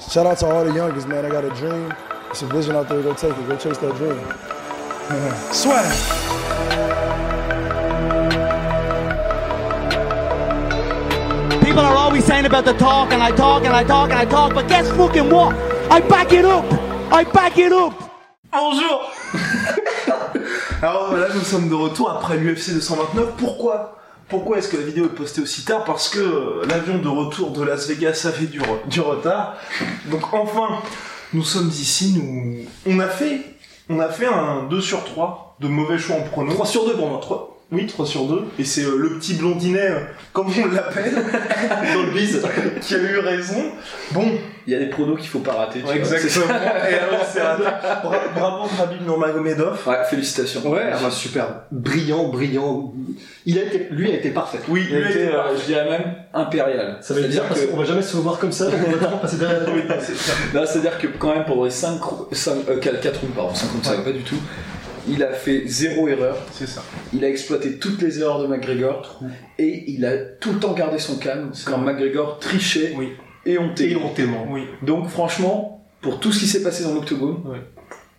Shout out to all the youngest, man. I got a dream. It's a vision out there. Go take it. Go chase that dream. Swag. People are always saying about the talk, and I talk, and I talk, and I talk, but guess fucking what? I back it up! I back it up! Bonjour Alors voilà, nous sommes de retour après l'UFC 229. Pourquoi Pourquoi est-ce que la vidéo est postée aussi tard Parce que euh, l'avion de retour de Las Vegas avait du, du retard. Donc enfin, nous sommes ici, nous... On a fait, on a fait un 2 sur 3 de mauvais choix en prono. 3 sur 2 pour moi. 3... Oui, 3 sur 2. Et c'est euh, le petit blondinet, euh, comme on l'appelle, dans le biz, qui a eu raison. Bon, Il y a des pronos qu'il faut pas rater. tu vois, exactement. Et alors, c'est raté. Bra- Bravo Khabib Nurmagomedov. Ouais, félicitations. Ouais, ah super. Brillant, brillant. Il a été, lui a été parfait. Oui, Il a lui a été, euh, je dirais même impérial. Ça veut dire parce que, qu'on va jamais se voir comme ça, on va vraiment passer derrière c'est-à-dire que quand même pendant les 5, 5 euh, 4 rounds, pardon, 5 rounds, ça va pas du tout. Il a fait zéro erreur. C'est ça. Il a exploité toutes les erreurs de McGregor et il a tout le temps gardé son calme quand McGregor trichait Oui. et hontait. Et hontément. Oui. Donc franchement, pour tout ce qui s'est passé dans l'octogone,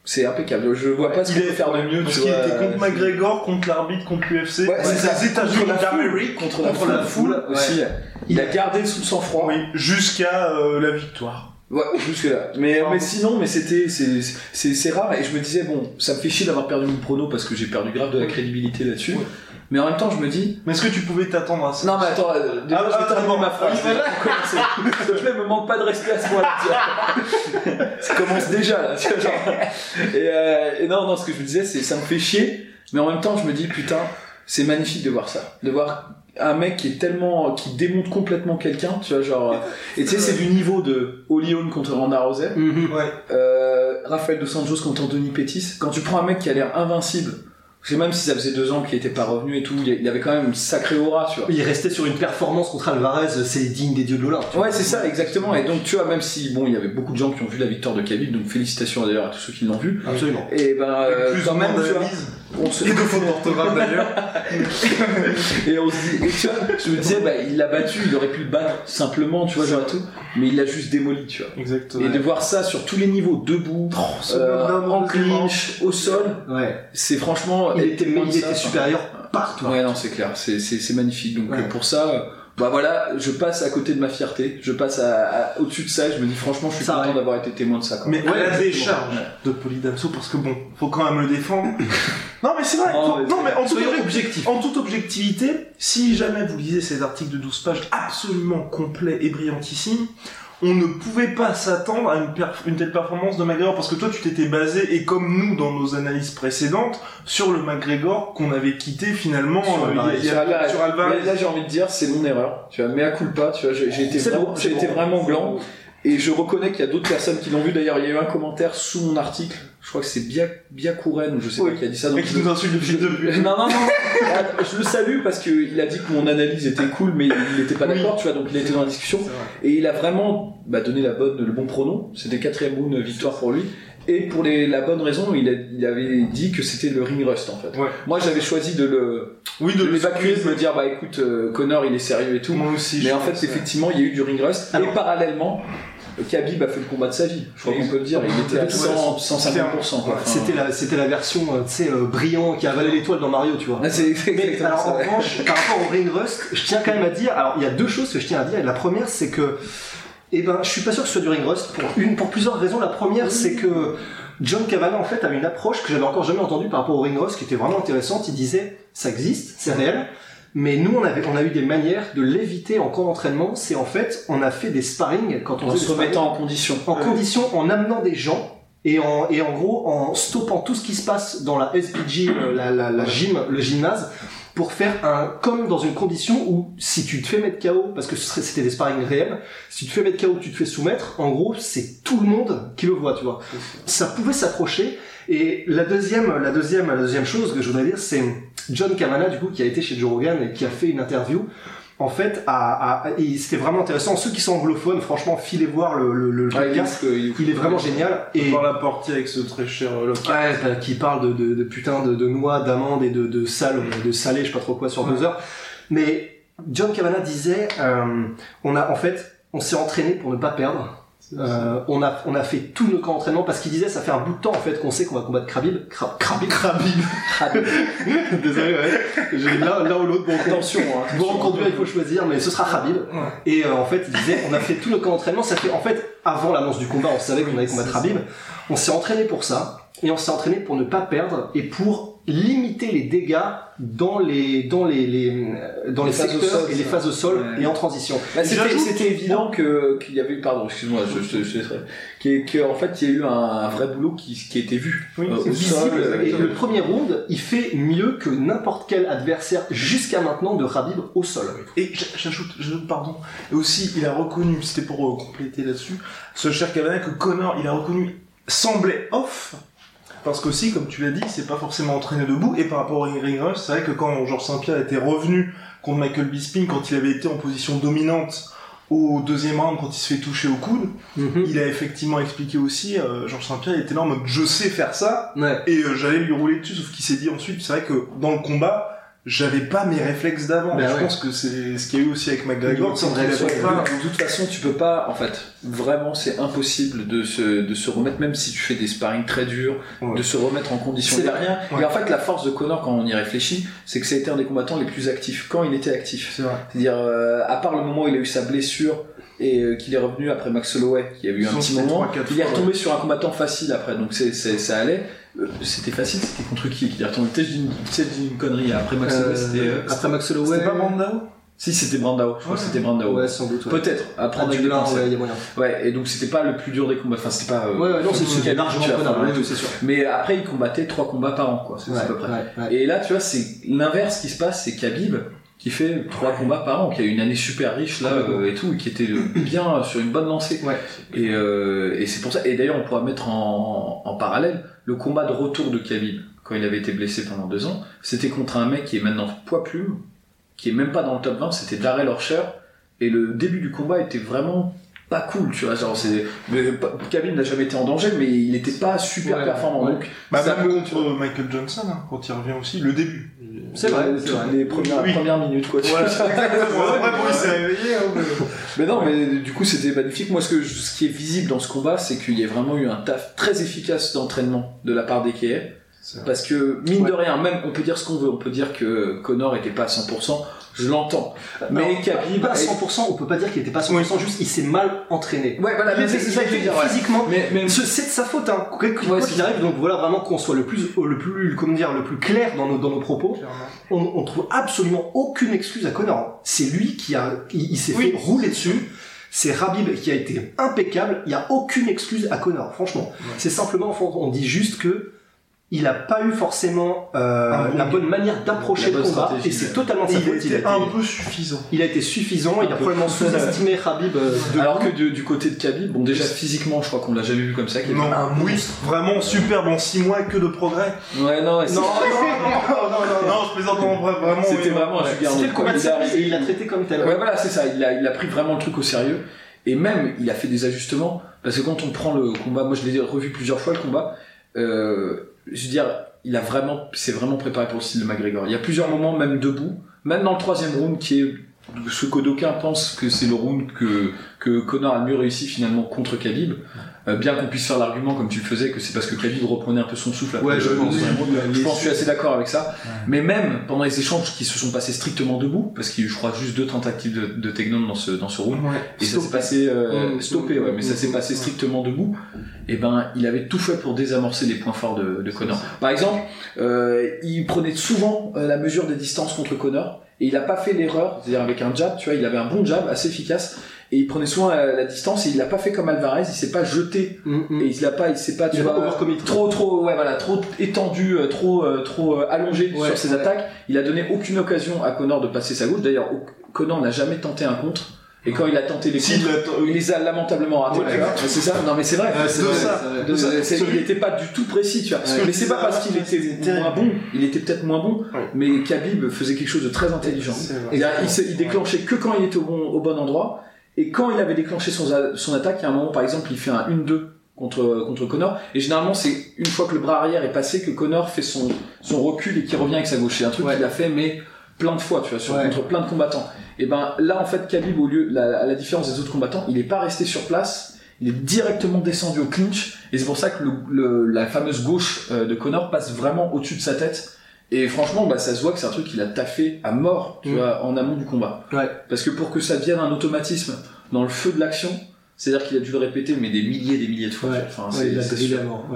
c'est impeccable. Je vois pas ce Il qu'il peut faire de mieux. Parce qu'il était contre euh, McGregor, contre l'arbitre, contre l'UFC. Ouais, les États-Unis Contre la foule. d'Amérique. contre la contre foule, la foule, aussi. Il a gardé sous son froid. Oui, jusqu'à euh, la victoire. Ouais, jusque là. Mais, mais sinon, mais c'était, c'est, rare. Et je me disais, bon, ça me fait chier d'avoir perdu mon prono parce que j'ai perdu grave de la crédibilité là-dessus. Ouais. Mais en même temps, je me dis, Mais est-ce que tu pouvais t'attendre à ça? Non mais attends, euh, Ah, je ah, terminer d'abord. ma phrase. Me manque pas de respect à ce moment-là. ça commence déjà là. tu vois, genre. Et, euh, et non, non, ce que je me disais, c'est, ça me fait chier. Mais en même temps, je me dis, putain, c'est magnifique de voir ça, de voir un mec qui est tellement, qui démonte complètement quelqu'un, tu vois, genre. Et tu sais, c'est du niveau de Olion contre Ronda Rousey. Ouais. Euh, Rafael Dos Anjos contre Anthony Pettis. Quand tu prends un mec qui a l'air invincible, parce que même si ça faisait deux ans qu'il était pas revenu et tout, il avait quand même une sacrée aura, tu vois. Il restait sur une performance contre Alvarez, c'est digne des dieux de l'Olympe. tu vois. Ouais, c'est ça, exactement. Et donc, tu vois, même si, bon, il y avait beaucoup de gens qui ont vu la victoire de Khabib, donc félicitations d'ailleurs à tous ceux qui l'ont vu. Absolument. Et ben, euh, plus quand ou même, tu vois. On se... Et de fautes d'orthographe d'ailleurs. et on se dit, et tu vois, je me disais, bah, il l'a battu, il aurait pu le battre simplement, tu vois, genre tout, mais il l'a juste démoli, tu vois. Exactement. Et de voir ça sur tous les niveaux, debout, euh, en clinch, au sol, Ouais. c'est franchement. Il était, il était supérieur partout. Ouais, non, c'est clair, c'est, magnifique. Donc Ouais. pour ça, bah voilà, je passe à côté de ma fierté, je passe à, à- au-dessus de ça, et je me dis franchement, je suis Ça content d'avoir été témoin de ça. Quoi. Mais Ouais, la décharge de Polydamso, parce que bon, faut quand même le défendre. non, mais c'est vrai. Non, faut- mais Non, mais en toute, objectif- en toute objectivité, si jamais vous lisez ces articles de 12 pages absolument complets et brillantissimes, on ne pouvait pas s'attendre à une, perf- une telle performance de McGregor parce que toi tu t'étais basé et comme nous dans nos analyses précédentes sur le McGregor qu'on avait quitté finalement Sur euh, Alvarez. il y a- Sur Alvarez. sur Alvarez. Mais là, j'ai envie de dire, c'est mon erreur. Tu vois, mais à culpa, tu vois, j'ai, été, C'est vraiment, bon, j'ai c'est été vraiment gland. Et je reconnais qu'il y a d'autres personnes qui l'ont vu. D'ailleurs, il y a eu un commentaire sous mon article. Je crois que c'est Bia, Bia Kouren, ou je sais Oui. pas qui a dit ça. Le donc je- qui nous insulte depuis le début. Non, non, non. Ah, je le salue parce qu'il a dit que mon analyse était cool, mais il n'était pas Oui. d'accord, tu vois, donc il était dans la discussion. Et il a vraiment bah, donné la bonne, le bon pronom. C'était quatrième round victoire pour lui. Et pour les, la bonne raison, il, a- il avait dit que c'était le ring rust en fait. Ouais. Moi j'avais choisi de le Oui, de l'évacuer, de me dire bah écoute euh, Connor il est sérieux et tout. Moi aussi. Mais en fait effectivement il y a eu du ring rust. Alors- Et parallèlement, Khabib a fait le combat de sa vie. Je crois qu'on peut le dire. Il était à 100, 150%. Quoi. Enfin, C'était la, c'était la version, euh, tu sais, euh, brillant qui avalait l'étoile dans Mario, tu vois. Mais exactement alors ça. en revanche, par rapport au Ring Rust, je tiens quand même à dire, alors il y a deux choses que je tiens à dire. Et la première, c'est que, eh ben, je suis pas sûr que ce soit du Ring Rust pour une, pour plusieurs raisons. La première, c'est que John Kavanagh en fait avait une approche que j'avais encore jamais entendue par rapport au Ring Rust qui était vraiment intéressante. Il disait, ça existe, c'est réel. Mais nous, on, avait, on a eu des manières de l'éviter en camp d'entraînement. C'est en fait, on a fait des sparring quand on En se remettant en condition. en condition, en amenant des gens et en, et en gros en stoppant tout ce qui se passe dans la SPG, euh, la, la, la gym, le gymnase, pour faire un comme dans une condition où si tu te fais mettre KO parce que c'était des sparring réels si tu te fais mettre KO tu te fais soumettre en gros c'est tout le monde qui le voit tu vois. Ça. Pouvait s'approcher et la deuxième la deuxième la deuxième chose que je voudrais dire c'est John Kavanagh du coup qui a été chez Joe Rogan et qui a fait une interview en fait à, à- et c'était vraiment intéressant ceux qui sont anglophones franchement filez voir le, le, le Ouais, il est podcast il est ouf. il est vraiment génial et Par la avec ce très cher euh. Ouais, bah, qui parle de, de, de putain de, de noix, d'amandes et de, de sal, de salé, je sais pas trop quoi sur deux heures. Mais John Kavanagh disait, euh, on a en fait, on s'est entraîné pour ne pas perdre. Euh, on a on a fait tout nos camps d'entraînement parce qu'il disait ça fait un bout de temps en fait qu'on sait qu'on va combattre Khabib Kra- Khabib Khabib désolé ouais j'ai l'un l'un ou l'autre bon Attention, hein, Bon, conduire, il faut choisir, mais ce sera Khabib. Et euh, en fait, il disait, on a fait tout le camp d'entraînement. Ça fait, en fait, avant l'annonce du combat, on savait qu'on allait combattre Khabib. On s'est entraîné pour ça. Et on s'est entraîné pour ne pas perdre et pour limiter les dégâts dans les, dans les, les, dans les, Les phases au secteurs sol, et les phases au sol Ouais. et en transition. Bah, Et c'était, évident que qu'il y avait eu pardon excuse-moi je, je, je en fait il y a eu un, un vrai boulot qui, qui a été vu Oui, euh, c'est au visible. sol, et euh, le premier round, il fait mieux que n'importe quel adversaire jusqu'à maintenant de Khabib au sol. Et j'ajoute, pardon, et aussi il a reconnu, c'était pour euh, compléter là-dessus, ce cher Kavanagh que Connor, il a reconnu, semblait off, parce qu'aussi, comme tu l'as dit, c'est pas forcément entraîné debout, et par rapport au ring, rust, c'est vrai que quand Georges Saint-Pierre était revenu contre Michael Bisping, quand il avait été en position dominante au deuxième round, quand il se fait toucher au coude, il a effectivement expliqué aussi, euh, Georges Saint-Pierre était là en mode je sais faire ça, Ouais. et euh, j'allais lui rouler dessus, sauf qu'il s'est dit ensuite, c'est vrai que dans le combat, j'avais pas mes réflexes d'avant. Ben je ouais. pense que c'est ce qu'il y a eu aussi avec McGregor, pas... de toute façon, tu peux pas, en fait, vraiment, c'est impossible de se, de se remettre, même si tu fais des sparring très durs, Ouais. de se remettre en condition. A rien. Ouais. Et en fait, la force de Connor, quand on y réfléchit, c'est que c'était un des combattants les plus actifs, quand il était actif. C'est vrai. C'est-à-dire, euh, à part le moment où il a eu sa blessure et euh, qu'il est revenu après Max Holloway, qui a eu un petit moment, trois, quatre il est retombé sur un combattant facile après, donc c'est, c'est, ça allait. Euh, C'était facile, c'était contre qui qu'il est retombé Peut-être une, connerie, après Max Holloway, c'était... euh, après Max Holloway. C'était pas Brandao? Si, c'était Brandao, je crois que c'était Brandao. Ouais, sans doute. ouais. Peut-être, avec des Dublin, pincettes. ouais, il y a moyen. Ouais, et donc c'était pas le plus dur des combats, enfin c'était pas... euh, Ouais, ouais, non, c'est ouais, tout. c'est sûr. Mais après, il combattait trois combats par an, quoi, c'est Ouais, à peu près. ouais, ouais. Et là, tu vois, c'est l'inverse qui se passe, c'est Khabib qui fait trois combats par an, qui a eu une année super riche là euh, et tout, et qui était euh, bien sur une bonne lancée. Ouais. Et, euh, et c'est pour ça. Et d'ailleurs, on pourra mettre en, en parallèle le combat de retour de Khabib quand il avait été blessé pendant deux ans. C'était contre un mec qui est maintenant poids plume, qui est même pas dans le top 20. C'était Darrell Orcher. Et le début du combat était vraiment pas cool, tu vois. Genre, c'est, Khabib n'a jamais été en danger, mais il était pas super Ouais, performant. ouais. Donc, Bah, même contre Michael Johnson, hein, quand il revient aussi, le début. C'est vrai, c'est vrai. Les premières, Oui. premières minutes, quoi. Après, bon, il s'est réveillé, hein, mais- non, mais du coup, c'était magnifique. Moi, ce, que, ce qui est visible dans ce combat, c'est qu'il y a vraiment eu un taf très efficace d'entraînement de la part des. Parce que, mine de rien, même, on peut dire ce qu'on veut. On peut dire que Connor était pas à 100%. Je l'entends. Mais Khabib... pas à a- 100%, on peut pas dire qu'il était pas à 100%, juste il s'est mal entraîné. Ouais, voilà, mais c'est ça que je veux dire. était ouais. Physiquement, Mais, mais Ce- c'est de sa faute, hein. Quoi qu'il Ouais, qu'il arrive, donc voilà vraiment qu'on soit le plus, le plus, comment dire, le plus clair dans nos, dans nos propos. On, on trouve absolument aucune excuse à Connor. C'est lui qui a, il, il s'est Oui. fait rouler dessus. C'est Rabib qui a été impeccable. Il y a aucune excuse à Connor, franchement. C'est simplement, on dit juste que il a pas eu forcément euh, bon la bonne manière d'approcher le combat, et c'est totalement sa Il faute. Il a était un été, peu suffisant. il a été suffisant. Il a probablement sous-estimé Rabib. euh, de Alors que de- du côté de Khabib, bon, déjà physiquement, je crois qu'on l'a jamais vu comme ça. Khabib. Non, un oui, vraiment superbe en 6 mois, que de progrès. Ouais, non, Non, non, non, non, non, non. Non, je plaisante en vrai, vraiment. C'était oui. vraiment un C'était Il l'a traité comme tel. Ouais, voilà, c'est ça. Il a, il a pris vraiment le truc au sérieux. Et même, il a fait des ajustements. Parce que quand on prend le combat, moi je l'ai revu plusieurs fois le combat, euh, je veux dire, il a vraiment, c'est vraiment préparé pour le style de McGregor. Il y a plusieurs moments, même debout, même dans le troisième round, qui est ce que d'aucuns pensent que c'est le round que, que Connor a le mieux réussi finalement contre Khabib. Euh, bien qu'on puisse faire l'argument comme tu le faisais que c'est parce que Khabib reprenait un peu son souffle après Ouais, je pense. Je pense je suis assez d'accord avec ça. Mais même pendant les échanges qui se sont passés strictement debout, parce qu'il y a eu, je crois, juste deux tentatives de, de takedown dans ce, dans ce round, Ouais. et ça s'est passé euh, stoppé, ouais, mais ça s'est passé strictement debout. Et ben, il avait tout fait pour désamorcer les points forts de, de Connor. Par exemple, euh, il prenait souvent euh, la mesure des distances contre Connor, et il a pas fait l'erreur, c'est-à-dire avec un jab, tu vois, il avait un bon jab assez efficace. Et il prenait souvent la, la distance et il l'a pas fait comme Alvarez, il s'est pas jeté Mm, et il l'a pas, il s'est pas, tu Il a vois, pas overcommit. trop, trop, ouais, voilà, trop étendu, euh, trop, euh, trop euh, allongé Ouais, sur ses ouais. attaques. Il a donné aucune occasion à Connor de passer sa gauche. D'ailleurs, Connor n'a jamais tenté un contre. Et quand il a tenté les attend- il les a lamentablement ratés. Ouais. C'est ça. Non, mais c'est vrai. C'est ça. Il n'était pas du tout précis, tu vois. que mais c'est pas parce qu'il était moins bon. Il était peut-être moins bon. Ouais. Mais Khabib faisait quelque chose de très intelligent. Il, il déclenchait que quand il était au bon, au bon endroit. Et quand il avait déclenché son, son attaque, il y a un moment, par exemple, il fait un 1-2 contre, contre Connor. Et généralement, c'est une fois que le bras arrière est passé que Connor fait son, son recul et qu'il revient avec sa gauche. C'est un truc Ouais. qu'il a fait, mais plein de fois, tu vois, sur, Ouais. contre plein de combattants. Et ben là, en fait, Khabib, au lieu, la, à la différence des autres combattants, il est pas resté sur place. Il est directement descendu au clinch. Et c'est pour ça que le, le- la fameuse gauche euh, de Connor passe vraiment au-dessus de sa tête. Et franchement, bah, ça se voit que c'est un truc qu'il a taffé à mort, tu Mm. vois, en amont du combat. Ouais. Parce que pour que ça devienne un automatisme dans le feu de l'action, c'est-à-dire qu'il a dû le répéter, mais des milliers et des milliers de fois. Ouais. Enfin, Ouais, c'est-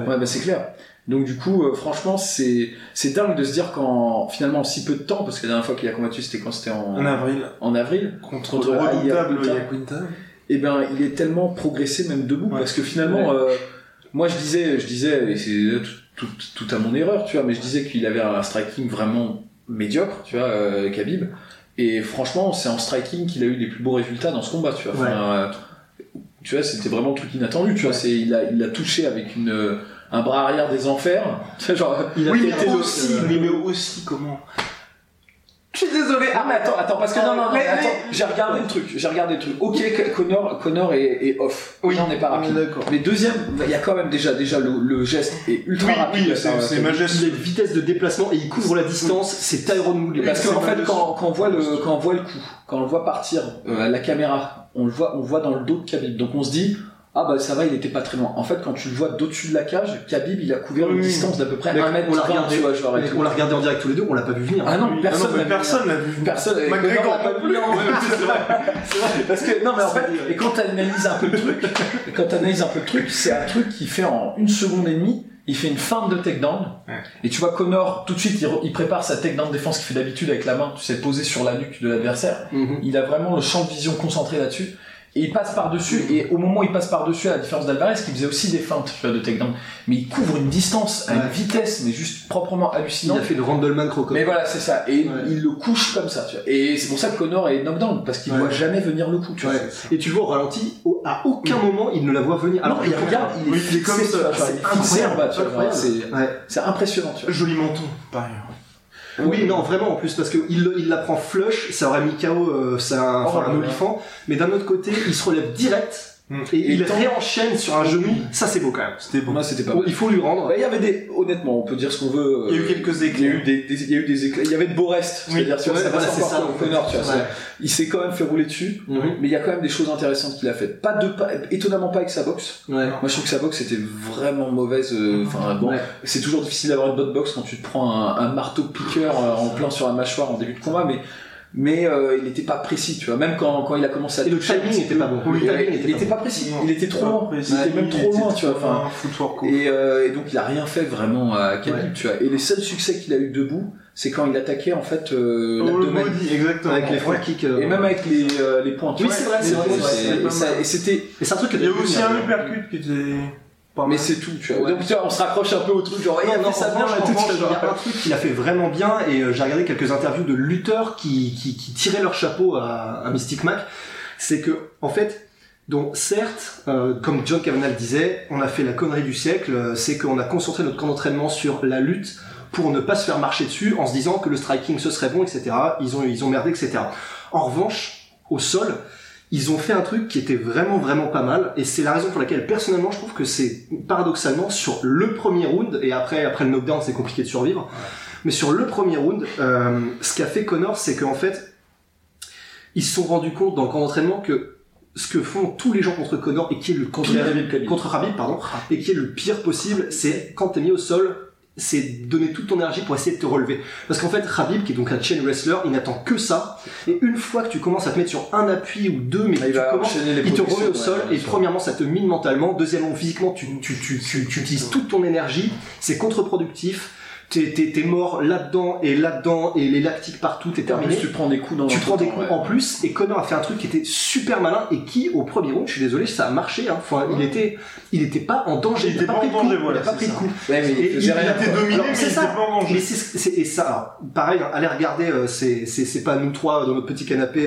bah c'est clair. Donc du coup, euh, franchement, c'est c'est dingue de se dire qu'en finalement en si peu de temps, parce que la dernière fois qu'il a combattu, c'était quand c'était en, En avril, en avril, contre, Contre le redoutable. Yaquinta. et ben il est tellement progressé même debout, parce que finalement, euh, moi je disais, je disais, et c'est tout, à mon erreur, tu vois, mais je disais qu'il avait un striking vraiment médiocre, tu vois, euh, Khabib. Et franchement, c'est en striking qu'il a eu les plus beaux résultats dans ce combat, tu vois. Enfin, euh, tu vois, c'était vraiment un truc inattendu, tu vois. C'est, il a, il a touché avec une, euh, un bras arrière des enfers. Genre, Il a Oui, mais le- aussi, euh, mais, mais aussi comment? Je suis désolé. Ah mais attends, attends, parce que non, non, non, Mais- attends, mais- j'ai regardé le truc, j'ai regardé le truc. Ok, Connor, Connor est, est off. Oui, on n'est pas rapide. Mais deuxième, il y a quand même déjà, déjà le, le geste est ultra Oui, rapide. oui, c'est euh, Il a majestueux. une vitesse de déplacement et il couvre la distance, c'est Tyrone Woodley. Parce qu'en fait, quand, quand on voit le, quand on voit le coup, quand on le voit partir euh, à la caméra, on le voit, on le voit dans le dos de Khabib. Donc on se dit, ah bah ça va, il était pas très loin. En fait, quand tu le vois d'au-dessus de la cage, Khabib, il a couvert une Oui. distance d'à peu près Mec, 1 mètre on l'a 20, regardé, tu vois, genre, on l'a regardé en direct tous les deux, on l'a pas vu venir. Ah non, personne ah non, mais l'a vu personne l'a vu. Personne, McGregor Connor l'a pas vu. Parce que non mais en fait, et quand t'analyses un peu le truc, quand t'analyses un peu le truc, c'est un truc qui fait en une seconde et demie, il fait une feinte de takedown. Ouais. Et tu vois Connor tout de suite, il prépare sa takedown défense qu'il fait d'habitude avec la main, tu sais, posée sur la nuque de l'adversaire. Mhm. Il a vraiment le champ de vision concentré là-dessus. Et il passe par-dessus, et au moment où il passe par-dessus, à la différence d'Alvarez, qui faisait aussi des feintes tu vois, de takedown, mais il couvre une distance à une vitesse, mais juste proprement Il hallucinante. a fait le Randleman Crocodile. Mais voilà, c'est ça. Et Ouais. il le couche comme ça, tu vois. Et c'est pour ça que Connor est knockdown, parce qu'il Ouais. voit jamais venir le coup, tu vois. Et tu le vois au ralenti, au- à aucun moment il ne la voit venir. Alors, il il regarde, il est, Oui, il est comme ça, c'est il est fixé en bas, tu vois, incroyable. c'est, Ouais. c'est impressionnant, tu vois. Joli menton, par ailleurs. Oui, non, vraiment en plus, parce qu'il il la prend flush, ça aurait mis KO, euh, c'est un, Oh enfin, là un olifant, mais d'un autre côté, il se relève direct, Mm. et, il tant- réenchaîne sur un Oui. genou, ça c'est beau quand même. C'était Pour bon. moi, c'était pas Bon, mal. il faut lui rendre. Bah, il y avait des, honnêtement, on peut dire ce qu'on veut. Il y a eu euh, quelques Il y a eu des, des- il y a eu des éclats. Il y avait de beaux restes. Oui. C'est-à-dire, tu vois, Ouais, voilà, c'est ça. tu vois. Ouais. Il s'est quand même fait rouler dessus. Mhm. Mais il y a quand même des choses intéressantes qu'il a faites. Pas de, pas, étonnamment pas avec sa boxe. Ouais. Moi, je trouve que sa boxe était vraiment mauvaise. euh, Enfin, bon, Ouais. c'est toujours difficile d'avoir une bonne boxe quand tu te prends un, un marteau piqueur euh, en plein sur la mâchoire en début de combat, mais mais euh, il n'était pas précis, tu vois. Même quand, quand il a commencé à Et le timing petit était peu, pas bon. oui, il était était pas pas précis. Il était trop loin. Il était même trop loin, tu vois. Enfin, et, euh, et donc il a rien fait vraiment à Khabib, Ouais. tu vois. Et les seuls succès qu'il a eu debout, c'est quand il attaquait en fait euh, Oh, le l'abdomen. body, exactement. Avec les front kicks. euh, Et même avec les, euh, les points. Oui, c'est vrai, c'est vrai, Et vrai, c'était, Et c'est un truc Il y a aussi un uppercut qui était pas mal. mais c'est tout, tu vois. Ouais. Donc tu vois, on se raccroche un peu au truc, genre, il a Non, non, ça bien, tout, il y a un truc qu'il a fait vraiment bien et euh, j'ai regardé quelques interviews de lutteurs qui, qui, qui tiraient leur chapeau à, à Mystic Mac. C'est que, en fait, donc certes, euh, comme John Kavanagh le disait, on a fait la connerie du siècle, euh, c'est qu'on a concentré notre camp d'entraînement sur la lutte pour ne pas se faire marcher dessus en se disant que le striking ce serait bon, etc. Ils ont, ils ont merdé, etc. En revanche, au sol, ils ont fait un truc qui était vraiment vraiment pas mal et c'est la raison pour laquelle personnellement je trouve que c'est paradoxalement sur le premier round et après après le knockdown c'est compliqué de survivre mais sur le premier round euh, ce qu'a fait Connor c'est qu'en fait ils se sont rendus compte dans le camp d'entraînement que ce que font tous les gens contre Connor et qui est le Contre pire- pardon et qui est le pire possible c'est quand t'es mis au sol c'est donner toute ton énergie pour essayer de te relever. Parce qu'en fait, Khabib, qui est donc un chain wrestler, il n'attend que ça. Et une fois que tu commences à te mettre sur un appui ou deux, mais Il que tu commences il te remet au sol. et premièrement ça te mine mentalement, deuxièmement physiquement tu, tu, tu, tu, tu utilises toute ton énergie, c'est contre-productif, t'es mort là-dedans et là-dedans et les lactiques partout, t'es en terminé. plus, tu prends des coups dans Tu prends des coups ouais. en plus et Connor a fait un truc qui était super malin et qui au premier round, je suis désolé, ça a marché. Hein. Enfin, il était, il était pas en danger. Il était pas en pris de coup, danger, voilà, Il a pas pris de coup. Ouais, mais il Et faisait il rien. était quoi. dominé, Alors, mais c'est il ça. était pas en danger. Mais c'est ça, alors, pareil, hein, allez regarder, euh, c'est c'est c'est pas nous trois dans notre petit canapé.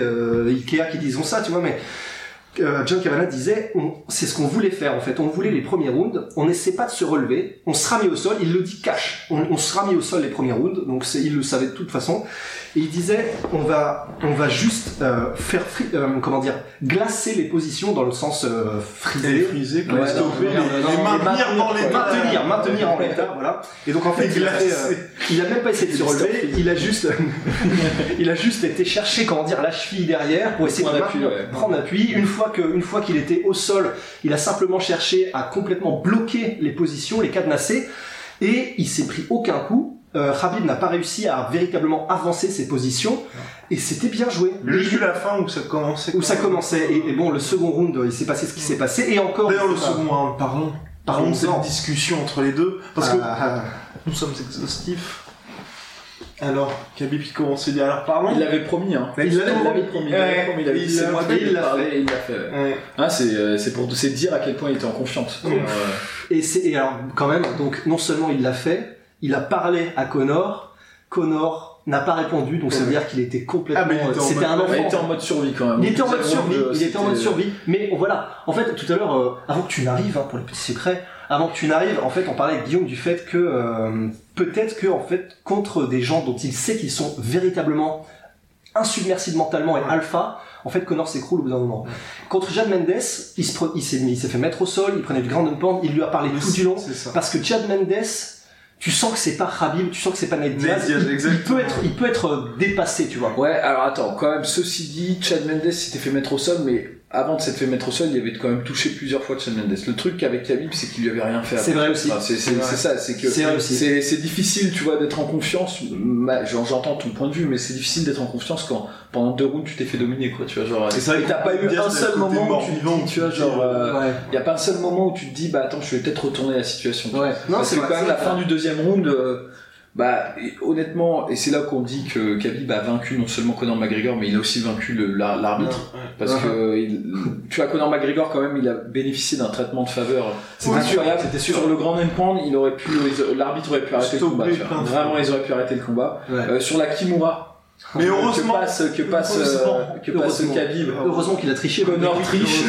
Euh, Ikea qui disent ça, tu vois, mais euh, John Kavanagh disait, c'est ce qu'on voulait faire en fait. On voulait les premiers rounds, on n'essaie pas de se relever, on sera mis au sol. Il le dit cash, on, on sera mis au sol les premiers rounds, donc il le savait de toute façon. Et il disait, on va, on va juste euh, faire, fri- euh, comment dire, glacer les positions dans le sens euh, frisé. frisé, Ouais, stopper, non, les, non, les non, maintenir dans les maintenir, maintenir en l'état, voilà. Et donc en fait, il a, fait, glacer. euh, il a même pas essayé de se relever, il a juste, il a juste été chercher, comment dire, la cheville derrière pour essayer de prendre appui. Une fois que, une fois qu'il était au sol, il a simplement cherché à complètement bloquer les positions, les cadenasser, et il s'est pris aucun coup. Euh, Khabib n'a pas réussi à véritablement avancer ses positions, et c'était bien joué. Jusqu'à la fin où ça commençait. Où ça commençait, et, et bon, le second round, il s'est passé ce qui s'est passé, et encore. D'ailleurs, le second round, parlons. Parlons de cette discussion entre les deux. Parce que Ah, nous sommes exhaustifs. Alors, Khabib qui commençait derrière, parlons. Il l'avait promis, hein. Il l'avait promis. promis. Il l'avait promis. C'est l'a moi fait, qui il l'ai l'a parlé il l'a fait. ouais. Ah, c'est euh, c'est pour c'est dire à quel point il était en confiance. Euh, Et c'est et alors quand même donc non seulement il l'a fait, il a parlé à Connor. Connor n'a pas répondu, donc ça veut dire qu'il était complètement. Ah, était en C'était un enfant. il était en mode survie quand même. Il était en mode survie. round, Il était en mode c'était- survie. Mais voilà. En fait, tout à l'heure, euh, avant que tu n'arrives, hein, pour les petits secrets, avant que tu n'arrives, en fait, on parlait avec Guillaume du fait que euh, peut-être que en fait, contre des gens dont il sait qu'ils sont véritablement insubmersibles mentalement et alpha, en fait, Connor s'écroule au bout d'un moment. Contre Chad Mendes, il s'est mis- il s'est fait mettre au sol, il prenait du ground and pound, il lui a parlé tout du long. Parce que Chad Mendes, tu sens que c'est pas Khabib, tu sens que c'est pas Ned Diaz. Il, peut être, il peut être dépassé, tu vois. Ouais, alors attends, quand même, ceci dit, Chad Mendes s'était fait mettre au sol, mais avant de s'être fait mettre au sol, il avait quand même touché plusieurs fois Chad Mendes. Le truc avec Khabib, c'est qu'il lui avait rien fait. C'est vrai aussi. Enfin, c'est ça, c'est que C'est difficile, tu vois, d'être en confiance. J'entends ton point de vue, mais c'est difficile d'être en confiance quand pendant deux rounds tu t'es fait dominer, quoi. Tu vois, genre. Et t'as pas eu un seul moment où tu te vivant, tu vois, genre. euh, Ouais. y a pas un seul moment où tu te dis, bah attends, je vais peut-être retourner la situation. Ouais. Non, c'est quand même la fin du deuxième round, euh, bah honnêtement, et c'est là qu'on dit que Khabib a vaincu non seulement Conor McGregor, mais il a aussi vaincu l'arbitre. Parce Uh-huh. que il- tu vois, Conor McGregor quand même, il a bénéficié d'un traitement de faveur C'était incroyable. sûr, c'était sûr. Sur le grand end pound, il aurait pu, l'arbitre aurait pu arrêter le combat. Vraiment, ils auraient pu arrêter le combat. Ouais. Euh, sur la Kimura, Mais que heureusement. passe, que passe, euh, Heureusement. que passe Heureusement. Khabib. Heureusement qu'il a triché. Connor triche.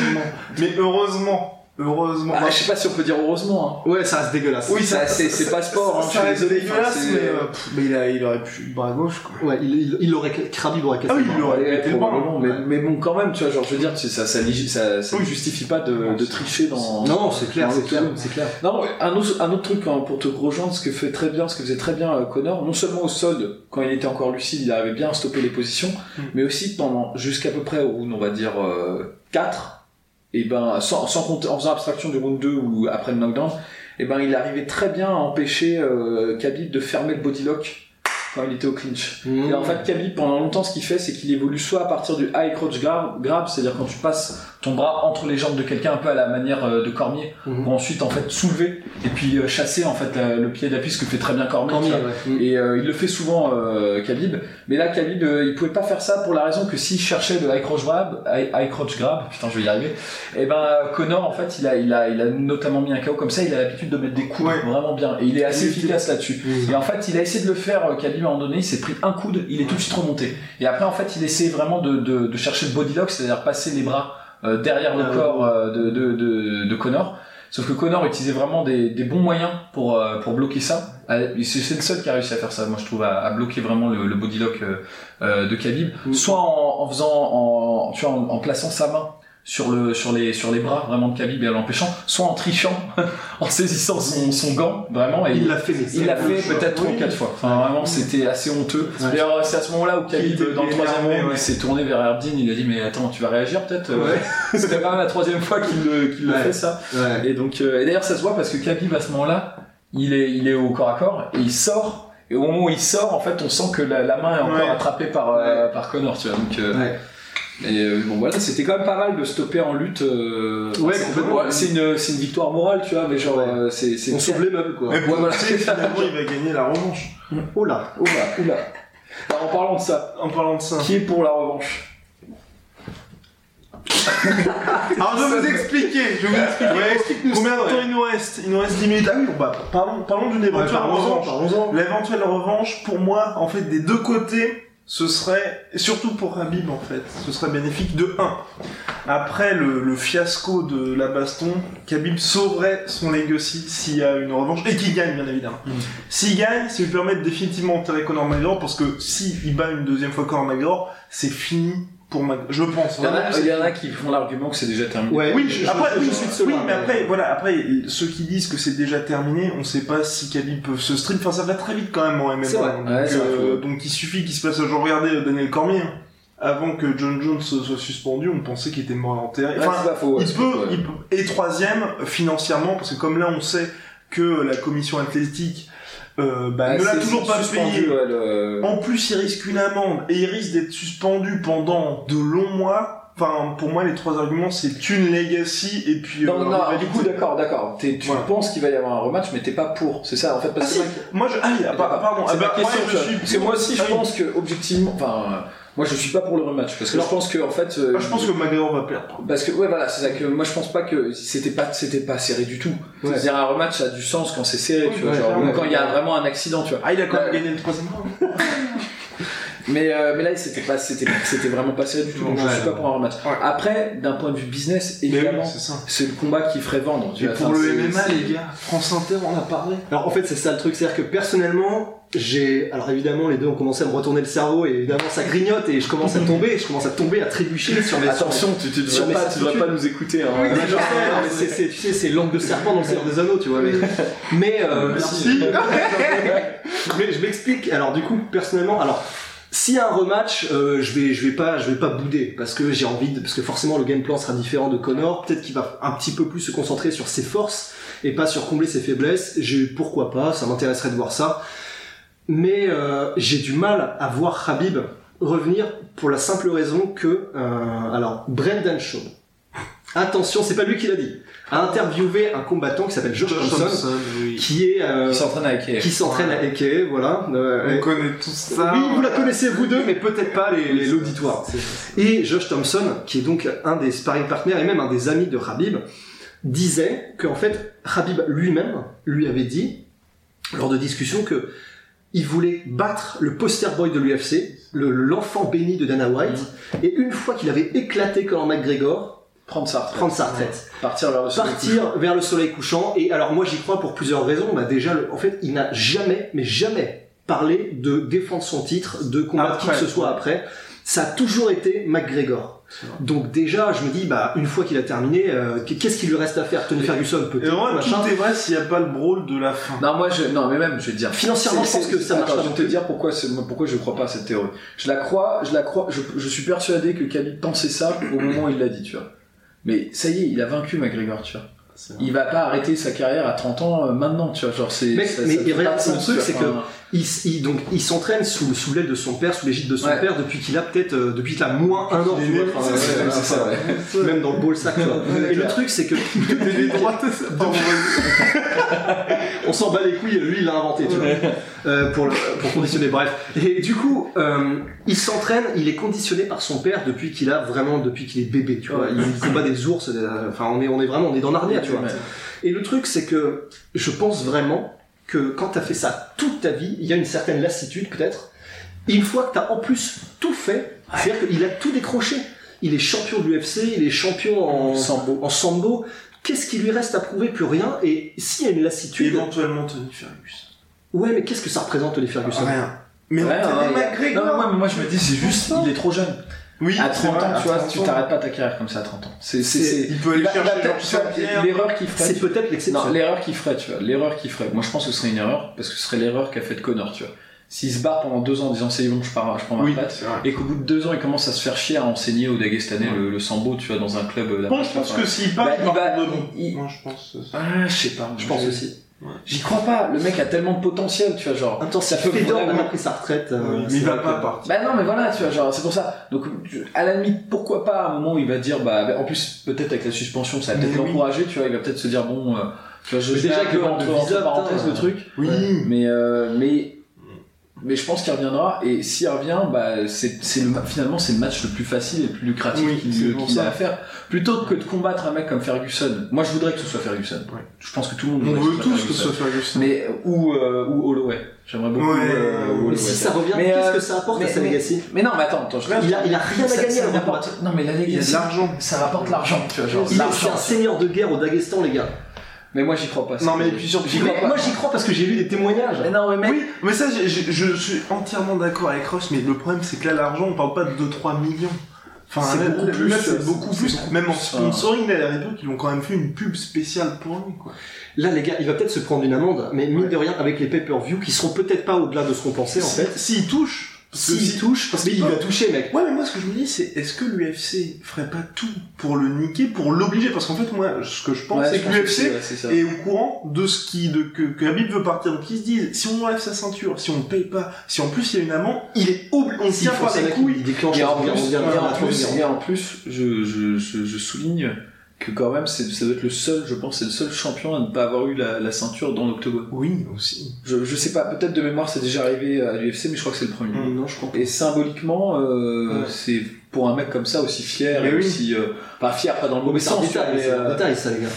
Mais heureusement. Heureusement. Ah, je sais pas si on peut dire heureusement. Hein. Ouais, ça reste dégueulasse. Oui, Ça, c'est c'est pas sport. Hein, ça je suis reste désolé. dégueulasse, enfin, c'est- mais, euh, pff, mais il, a, il aurait pu le bras à gauche, quoi. Ouais, il, il, il aurait, Khabib aurait cassé. Ah oui, il bras. aurait Ouais, été le probablement, bras. mais, bon, quand même, tu vois, genre, je veux dire, tu sais, ça, ça, ça, ça ne justifie pas de, de tricher dans. Non, c'est clair, c'est clair, clair. Non, un autre, un autre truc hein, pour te rejoindre, ce que fait très bien, ce que faisait très bien euh, Connor, non seulement au sol, quand il était encore lucide, il arrivait bien à stopper les positions, Mm. mais aussi pendant jusqu'à peu près au round, on va dire euh, 4, et ben sans, sans compter, en faisant abstraction du round 2 ou après le knockdown, et ben il arrivait très bien à empêcher euh, Khabib de fermer le bodylock quand il était au clinch. Mmh. Et en fait, Khabib, pendant longtemps, ce qu'il fait, c'est qu'il évolue soit à partir du high crotch grab, grab c'est-à-dire quand tu passes ton bras entre les jambes de quelqu'un, un peu à la manière euh, de Cormier, Mhm. pour ensuite en fait soulever et puis euh, chasser en fait la- le pied d'appui, ce que fait très bien Cormier. Cormier, ouais. Mmh. Et euh, il le fait souvent, euh, Khabib. Mais là, Khabib, euh, il pouvait pas faire ça pour la raison que s'il cherchait le high crotch grab, high, crotch grab, putain, je vais y arriver. Et ben, euh, Connor, en fait, il a, il a, il a notamment mis un KO comme ça. Il a l'habitude de mettre des coups Ouais. vraiment bien. Et il est assez efficace là-dessus. Mmh. Et en fait, il a essayé de le faire, euh, Khabib, à un moment donné, il s'est pris un coude, il est tout de suite remonté. Et après, en fait, il essayait vraiment de, de, de chercher le body lock, c'est-à-dire passer les bras euh, derrière le Ah, corps euh, de, de, de, de Connor. Sauf que Connor utilisait vraiment des, des bons moyens pour, euh, pour bloquer ça. C'est c'est le seul qui a réussi à faire ça, moi je trouve, à, à bloquer vraiment le, le body lock euh, euh, de Khabib. Mm. Soit en, en faisant, en, tu vois, en, en plaçant sa main sur le sur les sur les bras vraiment de Khabib et en l'empêchant, soit en trichant, en saisissant son, son gant vraiment et Il l'a fait, il l'a fait peut-être trois ou quatre fois. Enfin vraiment c'était assez honteux. Ouais. D'ailleurs c'est à ce moment-là où Khabib dans le troisième round ouais. il s'est tourné vers Erdin, il a dit mais attends tu vas réagir peut-être. Ouais. C'était quand même la troisième fois qu'il le qu'il le fait ça. Ouais. Et donc, euh, et d'ailleurs, ça se voit parce que Khabib à ce moment-là, il est, il est au corps à corps et il sort. Et au moment où il sort, en fait, on sent que la, la main est encore attrapée par, euh, par Connor, tu vois. Donc, euh, Ouais. Et euh, bon, voilà, c'était quand même pas mal de stopper en lutte. euh, Ouais, c'est- complètement. ouais, c'est une, c'est une victoire morale, tu vois, mais genre, Ouais. euh, c'est, c'est On sauve les meubles, quoi. Mais pour voilà. le finalement, il va gagner la revanche. Oh là. Oula, oula. Alors, en parlant de ça, En parlant de ça. qui est pour la revanche? Alors je vais vous expliquer, je vais vous expliquer. explique-nous Combien de temps ouais. il nous reste? Il nous reste 10 minutes. Ah oui, bon, bah, parlons, parlons d'une Ouais, éventuelle revanche. L'éventuelle revanche, pour moi, en fait, des deux côtés, ce serait, et surtout pour Habib, en fait, ce serait bénéfique de 1. Après le, le fiasco de la baston, Khabib sauverait son legacy s'il y a une revanche, et qu'il gagne, bien évidemment. S'il gagne, ça lui permet de définitivement enterrer Conor McGregor, parce que s'il bat une deuxième fois Conor McGregor, c'est fini pour McGregor. Je pense. il y, en a, il y en a qui font l'argument que c'est déjà terminé. Ouais, oui, je- après, je- oui, je suis de oui, mais après, voilà, après, ceux qui disent que c'est déjà terminé, on sait pas si Khabib peut se stream, enfin, ça va très vite quand même en MMA. Donc, Ouais, c'est euh, vrai. donc il suffit qu'il se passe, genre, regardez euh, Daniel Cormier, hein. avant que John Jones soit suspendu, on pensait qu'il était mort et enterré. Enfin, faux. ouais, il peut, il peut, et troisième, financièrement, parce que comme là, on sait que la commission athlétique, euh, bah, Ouais, ne l'a toujours pas payé. ouais, le- En plus, il risque une amende et il risque d'être suspendu pendant de longs mois. Enfin, pour moi, les trois arguments, c'est une legacy et puis. Non, euh, non, rivalité. du coup, d'accord, d'accord. Tu Voilà. penses qu'il va y avoir un rematch, mais t'es pas pour. C'est ça, en fait, Ah, parce que si. moi- Moi, je. Ah, oui, ah, pa- pardon. c'est Ah, bah, question. ouais, tu je vois. suis. Parce que moi aussi, je Ah oui. pense que, objectivement, enfin, euh, moi, je suis pas pour le rematch, parce que je pense que, en fait, euh, Ah, je pense que McGregor va perdre. parce que ouais voilà c'est ça que moi je pense pas que c'était pas c'était pas serré du tout Ouais. c'est-à-dire un rematch ça a du sens quand c'est serré tu vois Ouais, genre, quand il y a vraiment un accident tu vois Ah, il a quand même Ouais. gagné le troisième round. mais euh, mais là c'était pas c'était c'était vraiment pas serré du tout donc je Ouais. suis pas pour un rematch Ouais. après d'un point de vue business Mais oui, évidemment c'est ça. c'est le combat qui ferait vendre tu Et pour le c'est- MMA, c'est- les gars, France Inter, on a parlé. Alors en fait c'est ça le truc, c'est-à-dire que personnellement, j'ai... Alors évidemment les deux ont commencé à me retourner le cerveau et évidemment ça grignote et je commence à tomber, je commence à tomber, à trébucher sur mes... attention tu, tu sur devrais pas tu devrais certitudes. pas nous écouter hein. Oui, sais, mais c'est, c'est- tu sais, c'est langue de serpent dans le Seigneur des Anneaux, tu vois. Mais, mais, euh, Merci. mais je m'explique. Alors du coup, personnellement, alors s'il y a un rematch, euh, je vais, je vais pas, je vais pas bouder parce que j'ai envie de, parce que forcément le game plan sera différent de Connor. Peut-être qu'il va un petit peu plus se concentrer sur ses forces et pas sur combler ses faiblesses. J'ai, pourquoi pas, ça m'intéresserait de voir ça. Mais euh, j'ai du mal à voir Habib revenir pour la simple raison que, euh, alors Brendan Shaw. Attention, c'est pas lui qui l'a dit. A interviewé un combattant qui s'appelle Josh, Thompson, oui. qui est euh, qui s'entraîne avec qui s'entraîne à Eke, voilà. Euh, On et- connaît tout ça. oui, vous la connaissez vous deux, mais peut-être pas les- les- l'auditoire. Et Josh Thompson, qui est donc un des sparring partners et même un des amis de Habib, disait qu'en fait, Habib lui-même lui avait dit, lors de discussions, que il voulait battre le poster boy de l'UFC, le- l'enfant béni de Dana White, et une fois qu'il avait éclaté Conor McGregor, prendre sa retraite prendre sa retraite partir vers le soleil partir vers le soleil couchant. Et alors moi j'y crois pour plusieurs raisons. Bah déjà, le- en fait, il n'a jamais, mais jamais parlé de défendre son titre, de combattre qui que ce soit après. Ça a toujours été McGregor. Donc déjà, je me dis, bah une fois qu'il a terminé, euh, qu'est-ce qu'il lui reste à faire? Tony Ferguson Et peut-être, tout est vrai s'il n'y a pas le brawl de la fin. Non, moi, je, non, mais même, je vais te dire. Financièrement, je pense c'est- que ça attends, marche pas Je vais te dire pourquoi, je crois pas à cette théorie. Je la crois, je la crois, je, je suis persuadé que Khabib pensait ça au moment où il l'a dit, tu vois. Mais ça y est, il a vaincu McGregor, tu vois. Il va pas arrêter sa carrière à 30 ans euh, maintenant, tu vois. Genre, c'est. Mais- ça- mais regarde, son truc, c'est que- Il, donc il s'entraîne sous, sous l'aile de son père, sous l'égide de son Ouais. père depuis qu'il a peut-être euh, depuis qu'il a moins un an. Même dans le ball sac, tu vois. Et le truc c'est que Les droites, on s'en bat les couilles, lui il l'a inventé, tu vois, euh, pour, le- pour conditionner, bref. Et du coup, euh, il s'entraîne, il est conditionné par son père depuis qu'il a vraiment, depuis qu'il est bébé, tu vois. Il combat des ours, euh, enfin on est, on est vraiment, on est dans Narnia, tu vois. Et le truc c'est que je pense vraiment que quand t'as fait ça toute ta vie, il y a une certaine lassitude peut-être. Une fois que t'as en plus tout fait, c'est-à-dire qu'il a tout décroché. Il est champion de l'UFC, il est champion en Sambo. en sambo. Qu'est-ce qui lui reste à prouver Plus rien. Et s'il y a une lassitude, éventuellement Tony Ferguson. ouais, mais qu'est-ce que ça représente les Ferguson Rien. Mais Ouais, on ouais. Non, mais moi, moi, je me dis, c'est juste, il est trop jeune. Oui, à c'est 30 vrai, ans, à tu vois, 30 tu t'arrêtes pas ta carrière comme ça à 30 ans. C'est, c'est, C'est- c'est- il peut aller chercher. L'erreur qu'il ferait. C'est tu- peut-être l'exception. L'erreur qu'il ferait, tu vois, l'erreur qu'il ferait. Moi, je pense que ce serait une erreur, parce que ce serait l'erreur qu'a fait Connor, tu vois. S'il se barre pendant deux ans en disant c'est bon, je pars, je prends ma Oui, retraite, et qu'au bout de deux ans, il commence à se faire chier à enseigner au Dagestanais le, le sambo, tu vois, dans un club. euh, Bon, je pense que s'il part, Bah, il va il- Moi, je pense. euh, Ah, je sais pas. Je pense aussi. J'y crois pas. Le mec a tellement de potentiel, tu vois, genre. Temps, ça peut Fedor vraiment- pris sa retraite, euh, Mais il va pas que- partir. Bah non, mais voilà, tu vois, genre, c'est pour ça. Donc, à la limite, pourquoi pas à un moment où il va dire, bah, bah, en plus, peut-être avec la suspension, ça va peut-être oui. l'encourager, tu vois, il va peut-être se dire, bon, euh, tu vois, je déjà que entre, visa, entre parenthèses putain, le truc. Oui. Mais, euh, mais, mais je pense qu'il reviendra, et s'il revient, bah, c'est, finalement, c'est le match le plus facile et le plus lucratif Oui, qu'il, a ça. à faire. Plutôt que de combattre un mec comme Ferguson. Moi, je voudrais que ce soit Ferguson. Ouais. Je pense que tout le monde On veut tous que ce soit Ferguson. Mais, ou, euh, ou Holloway. J'aimerais beaucoup, Ouais. euh, Holloway. si ça revient, Mais, qu'est-ce euh, que ça apporte mais- à sa mais- legacy Mais non, mais attends, attends, je il a, il a rien à ça, gagner ça à la rapporte- Non, mais la legacy, l'argent. ça rapporte l'argent, tu vois, genre, Il est- C'est l'argent. un seigneur de guerre au Daghestan, les gars. Mais moi, j'y crois pas. Non, mais puis surtout- j'y Mais crois pas. moi, j'y crois parce que j'ai lu des témoignages. Mais non, mais mec. Oui, mais ça, je, je- je suis entièrement d'accord avec Ross, mais le problème, c'est que là, l'argent, on parle pas de 2-3 millions. Enfin, C'est beaucoup plus, c'est beaucoup plus. Même en sponsoring, là, à l'époque, ils ont quand même fait une pub spéciale pour lui, quoi. Là, les gars, il va peut-être se prendre une amende, mais mine de rien, avec les pay-per-view, qui seront peut-être pas au-delà de ce qu'on pensait, en fait. S'il touche, S'il si- touche, parce mais qu'il il va toucher, mec. Ouais, mais moi, ce que je me dis, c'est est-ce que l'UFC ferait pas tout pour le niquer, pour l'obliger? Parce qu'en fait, moi, ce que je pense, Ouais, c'est je que pense l'UFC ouais, est au courant de ce qui, de, que, que Habib veut partir. Donc, ils se disent, si on enlève sa ceinture, si on ne paye pas, si en plus il y a une amende, il est obligé, on tient par les couilles. il déclenche Et en plus, en plus, je, je, je, je souligne que quand même, ça doit être le seul, je pense, c'est le seul champion à ne pas avoir eu la, la ceinture dans l'octogone. Oui, aussi. Je, je sais pas, peut-être de mémoire, c'est déjà arrivé à l'UFC, mais je crois que c'est le premier. Mm. Non, je crois pas. Et symboliquement, euh, Ouais. c'est pour un mec comme ça aussi fier, Mais et oui. aussi, euh, pas fier, pas dans le mauvais sens, détail, mais, c'est un euh, détail, ça, les gars.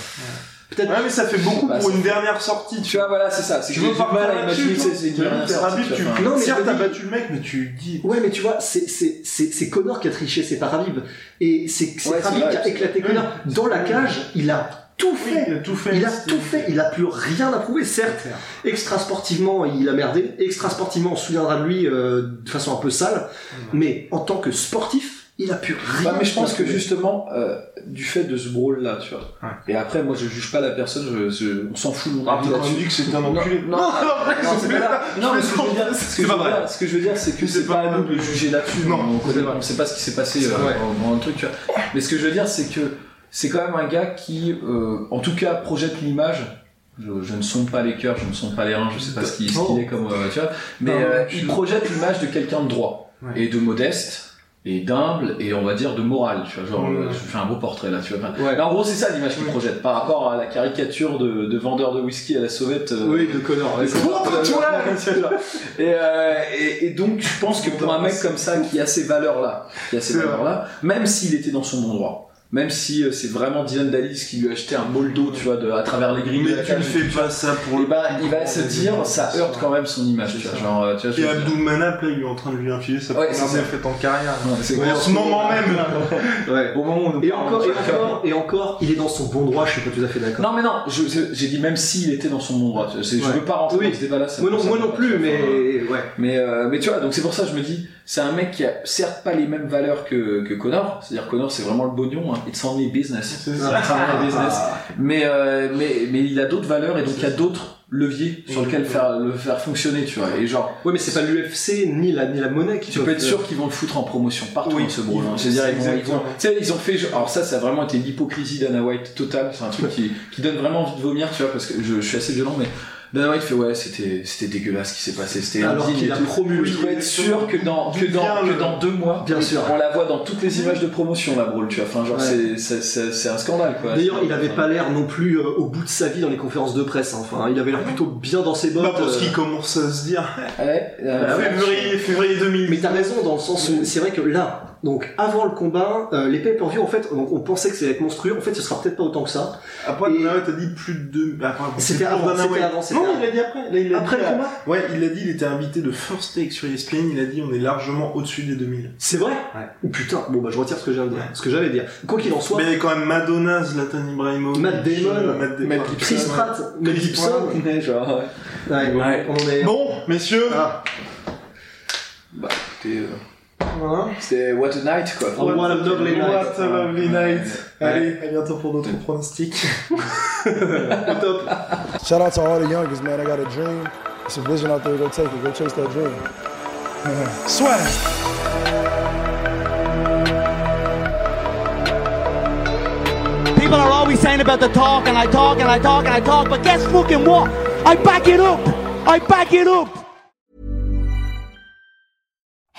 Peut-être. Ouais, mais ça fait beaucoup Bah, pour une dernière sortie, tu vois, voilà, c'est ça. C'est Tu que veux partir mal à imaginer c'est une dernière sortie, Non, mais Certes, t'as battu le mec, mais tu dis. Ouais, mais tu vois, c'est, c'est, c'est, c'est Connor qui a triché, c'est pas Rabib. Et c'est, c'est Rabib qui a éclaté. Connor. Dans la cage, il a tout Oui, fait. il a tout fait. Il a tout fait, il a plus rien à prouver. Certes, extra sportivement, il a merdé. Extra sportivement, on se souviendra de lui euh, de façon un peu sale. Mais en tant que sportif, il a plus rien. Ouais, mais je pense que justement, euh, du fait de ce brawl là, tu vois. Ouais. Et après, moi, je juge pas la personne, je, je- on s'en fout de mon Ah, là-dessus. dit que c'était un Non, enculé. non, non, c'est pas là. Non, mais ce que je veux dire, ce que C'est je pas veux vrai. dire- ce que je veux dire, c'est que C'est c'est pas pas à nous de le juger là-dessus. Non, on, c'est on sait pas ce qui s'est passé C'est euh, dans, le truc, tu vois. Mais ce que je veux dire, c'est que c'est quand même un gars qui, euh, en tout cas, projette l'image. Je, je ne sonde pas les cœurs, je ne sonde pas les reins, je sais pas ce qu'il qu'il est comme, euh, tu vois. Mais Non, euh, il projette l'image de quelqu'un de droit Ouais. et de modeste et d'humble et on va dire de moral, tu vois. Genre, euh, je fais un beau portrait là, tu vois. Ouais. en gros, c'est ça l'image qu'il projette par rapport à la caricature de, de vendeur de whisky à la sauvette. euh, Oui, de Connor. ouais, et, euh, et, et donc, je pense que pour un mec comme ça, qui a ces valeurs-là, qui a ces C'est valeurs-là, même s'il était dans son bon droit, même si euh, c'est vraiment Dylan Dallis qui lui a acheté un moldo, tu vois, de, à travers les grilles de Mais la tu ne fais pas ça pour et le. ben, il va se dire, ça heurte quand même son image, tu vois, genre, euh, tu vois, Et. Abdul Manap, là, il est en train de lui infiler sa Ouais, première défaite en carrière. Ouais, c'est Ouais, en ce moment même. Ouais. Au moment où on Et encore, et encore, et encore, il est dans son bon droit, je suis pas tout à fait d'accord. Non mais non, j'ai dit même s'il était dans son bon droit. Je veux pas rentrer dans ce débat-là. ça- moi non, plus, ouais. Mais, euh, mais tu vois, donc c'est pour ça que je me dis, c'est un mec qui a certes pas les mêmes valeurs que, que Connor, c'est-à-dire Connor c'est vraiment le bognon, hein. it's only business. C'est It's only business. Mais, euh, mais, mais il a d'autres valeurs et donc il y a d'autres leviers sur lesquels faire, le faire fonctionner, tu vois. Et genre, Ouais, mais c'est pas l'UFC ni la, ni la monnaie qui tu peux être sûr qu'ils vont le foutre en promotion partout Oui, dans ce ils Hein. Je veux dire, ils vont, ils vont, exactement. tu sais, ils ont fait, alors ça, ça a vraiment été l'hypocrisie d'Anna White totale. C'est un truc qui, qui donne vraiment envie de vomir, tu vois, parce que je, je suis assez violent, mais Dana White fait ouais, c'était, c'était dégueulasse ce qui s'est passé, c'était Alors qu'il a promu Je peux être sûr que dans, que dans, que dans deux mois, Bien sûr. on la voit dans toutes les images de promotion, la brawl, tu vois. Enfin, genre, Ouais. c'est, c'est, c'est, c'est un scandale, quoi. D'ailleurs, il avait pas l'air non plus euh, au bout de sa vie dans les conférences de presse. hein. Enfin, il avait l'air plutôt bien dans ses bottes. Bah, parce euh, qu'il commence à se dire. Ouais, euh, ouais, février, février 2000. Mais t'as raison dans le sens où c'est vrai que là, donc avant le combat, euh, les pay-per-view en fait, on pensait que ça allait être monstrueux. En fait, ce sera peut-être pas autant que ça. Après, Et- a dit plus de bon, C'était avant, c'était White. avant, Non, avant. il a dit après. Là, il a Après dit, le combat? Ouais, il a dit, il était invité de First Take sur ESPN. Il a dit, on est largement au-dessus des 2000. C'est vrai? Oh putain, bon bah je retire ce que de dire. Ce que j'allais dire. Quoi qu'il en soit, Mais il y avait quand même Madonna, Zlatan Ibrahimovic, Matt Damon, euh, Matt Damon. Chris. Pratt, Mel Gibson. Ouais, genre, ouais. Ouais, Ouais. on en est. Bon, messieurs, Ah, Bah, écoutez, euh, Voilà. C'était What a Night quoi. Oh, what a lovely night. What a lovely night. Allez, à bientôt pour d'autres pronostics. Au top. Shout out to all the youngest, man. I got a dream. It's a vision out there. Go take it. Go chase that dream. Swag. People are always saying about the talk, and I talk, and I talk, and I talk, but guess fucking what? I back it up! I back it up!